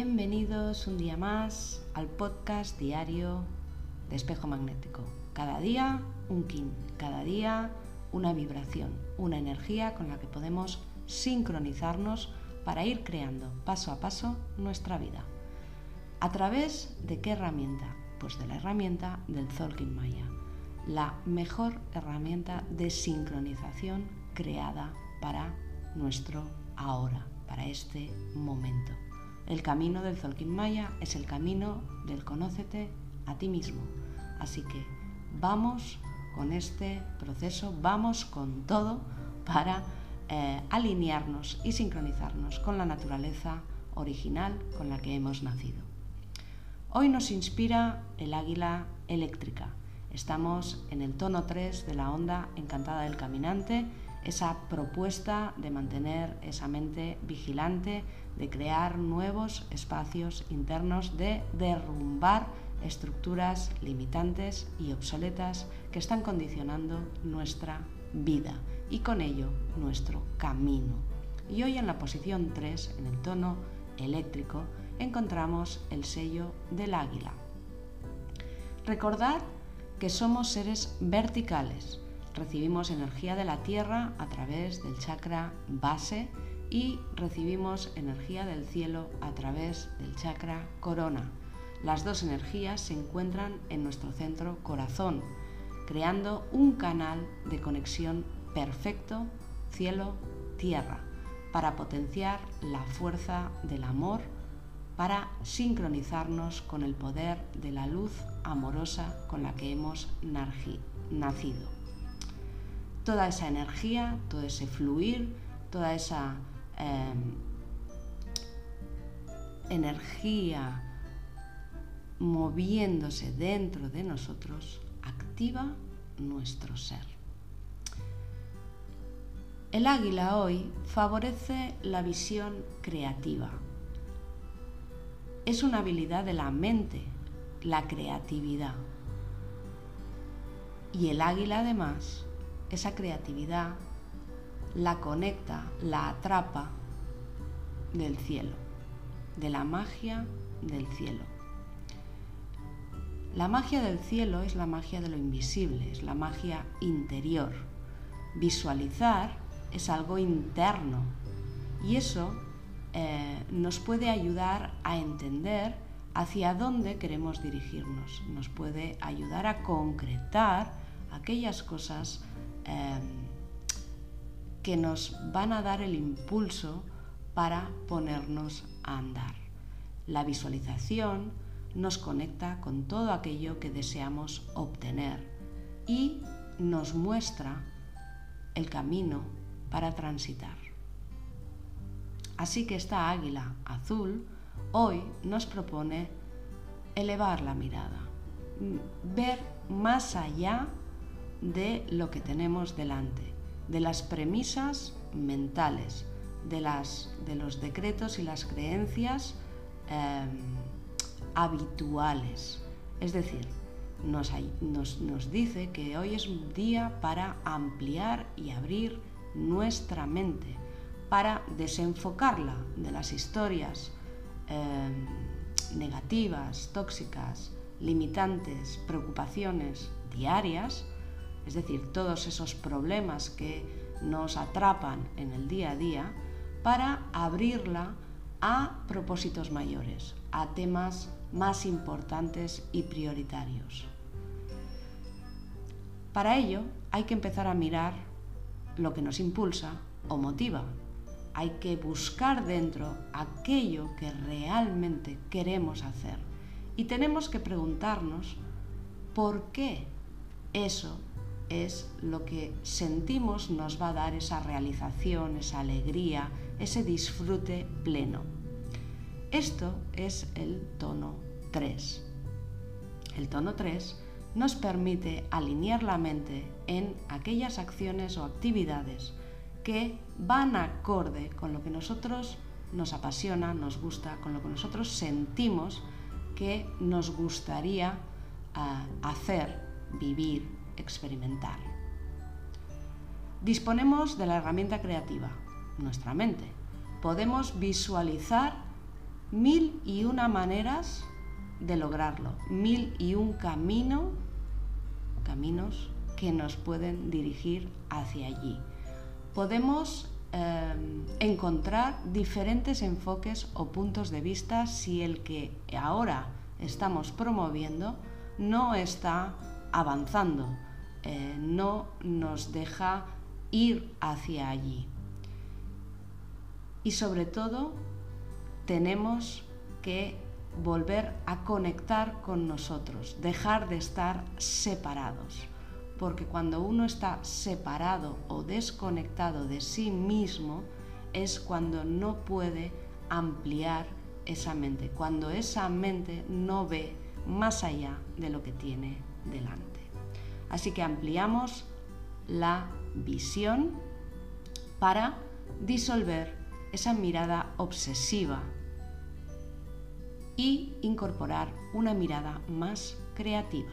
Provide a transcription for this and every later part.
Bienvenidos un día más al podcast diario de espejo magnético. Cada día un kin, cada día una vibración, una energía con la que podemos sincronizarnos para ir creando paso a paso nuestra vida. ¿A través de qué herramienta? Pues de la herramienta del Zolkin Maya, la mejor herramienta de sincronización creada para nuestro ahora, para este momento. El camino del Zolkin Maya es el camino del conócete a ti mismo. Así que vamos con este proceso, vamos con todo para eh, alinearnos y sincronizarnos con la naturaleza original con la que hemos nacido. Hoy nos inspira el águila eléctrica. Estamos en el tono 3 de la onda encantada del caminante esa propuesta de mantener esa mente vigilante, de crear nuevos espacios internos, de derrumbar estructuras limitantes y obsoletas que están condicionando nuestra vida y con ello nuestro camino. Y hoy en la posición 3, en el tono eléctrico, encontramos el sello del águila. Recordad que somos seres verticales, recibimos energía de la tierra a través del chakra base y recibimos energía del cielo a través del chakra corona. Las dos energías se encuentran en nuestro centro corazón, creando un canal de conexión perfecto cielo-tierra para potenciar la fuerza del amor, para sincronizarnos con el poder de la luz amorosa con la que hemos nacido toda esa energía, todo ese fluir, toda esa em, energía moviéndose dentro de nosotros, activa nuestro ser. El águila hoy favorece la visión creativa. Es una habilidad de la mente, la creatividad. Y el águila además esa creatividad la conecta, la atrapa del cielo, de la magia del cielo. La magia del cielo es la magia de lo invisible, es la magia interior. Visualizar es algo interno y eso eh, nos puede ayudar a entender hacia dónde queremos dirigirnos, nos puede ayudar a concretar aquellas cosas Em, que nos van a dar el impulso para ponernos a andar. La visualización nos conecta con todo aquello que deseamos obtener y nos muestra el camino para transitar. Así que esta águila azul hoy nos propone elevar la mirada, ver más allá de lo que tenemos delante, de las premisas mentales, de, las, de los decretos y las creencias em, habituales. Es decir, nos, nos, nos, dice que hoy es un día para ampliar y abrir nuestra mente, para desenfocarla de las historias em, negativas, tóxicas, limitantes, preocupaciones diarias, es decir, todos esos problemas que nos atrapan en el día a día, para abrirla a propósitos mayores, a temas más importantes y prioritarios. Para ello hay que empezar a mirar lo que nos impulsa o motiva. Hay que buscar dentro aquello que realmente queremos hacer. Y tenemos que preguntarnos por qué eso es lo que sentimos nos va a dar esa realización, esa alegría, ese disfrute pleno. Esto es el tono 3. El tono 3 nos permite alinear la mente en aquellas acciones o actividades que van acorde con lo que nosotros nos apasiona, nos gusta, con lo que nosotros sentimos que nos gustaría ah, hacer, vivir, experimentar. Disponemos de la herramienta creativa, nuestra mente. Podemos visualizar mil y una maneras de lograrlo, mil y un camino, caminos que nos pueden dirigir hacia allí. Podemos em, encontrar diferentes enfoques o puntos de vista si el que ahora estamos promoviendo no está avanzando, eh, no nos deja ir hacia allí. Y sobre todo, tenemos que volver a conectar con nosotros, dejar de estar separados. Porque cuando uno está separado o desconectado de sí mismo, es cuando no puede ampliar esa mente, cuando esa mente no ve más allá de lo que tiene delante. Así que ampliamos la visión para disolver esa mirada obsesiva y incorporar una mirada más creativa.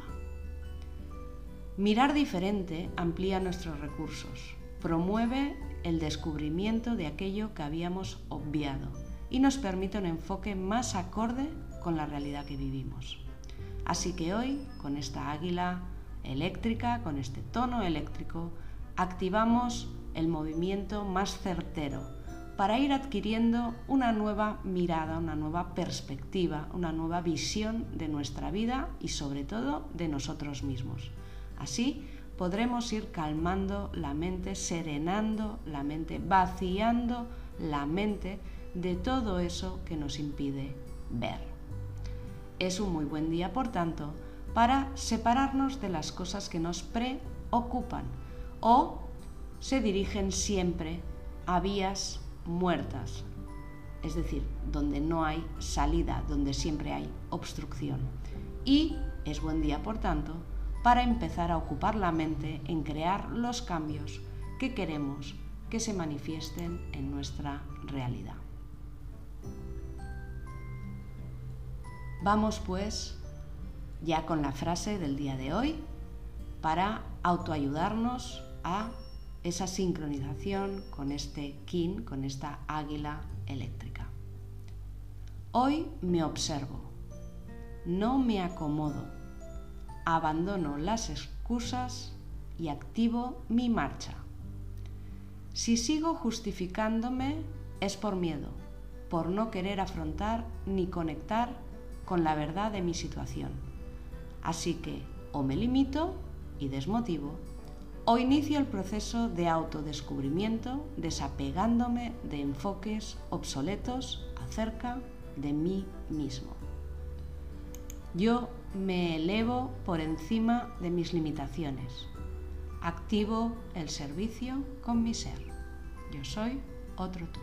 Mirar diferente amplía nuestros recursos, promueve el descubrimiento de aquello que habíamos obviado y nos permite un enfoque más acorde con la realidad que vivimos. Así que hoy, con esta águila eléctrica, con este tono eléctrico, activamos el movimiento más certero para ir adquiriendo una nueva mirada, una nueva perspectiva, una nueva visión de nuestra vida y sobre todo de nosotros mismos. Así podremos ir calmando la mente, serenando la mente, vaciando la mente de todo eso que nos impide ver. Es un muy buen día, por tanto, para separarnos de las cosas que nos preocupan o se dirigen siempre a vías muertas, es decir, donde no hay salida, donde siempre hay obstrucción. Y es buen día, por tanto, para empezar a ocupar la mente en crear los cambios que queremos que se manifiesten en nuestra realidad. Vamos pues ya con la frase del día de hoy para autoayudarnos a esa sincronización con este kin, con esta águila eléctrica. Hoy me observo, no me acomodo, abandono las excusas y activo mi marcha. Si sigo justificándome es por miedo, por no querer afrontar ni conectar con la verdad de mi situación. Así que o me limito y desmotivo o inicio el proceso de autodescubrimiento desapegándome de enfoques obsoletos acerca de mí mismo. Yo me elevo por encima de mis limitaciones. Activo el servicio con mi ser. Yo soy otro tú.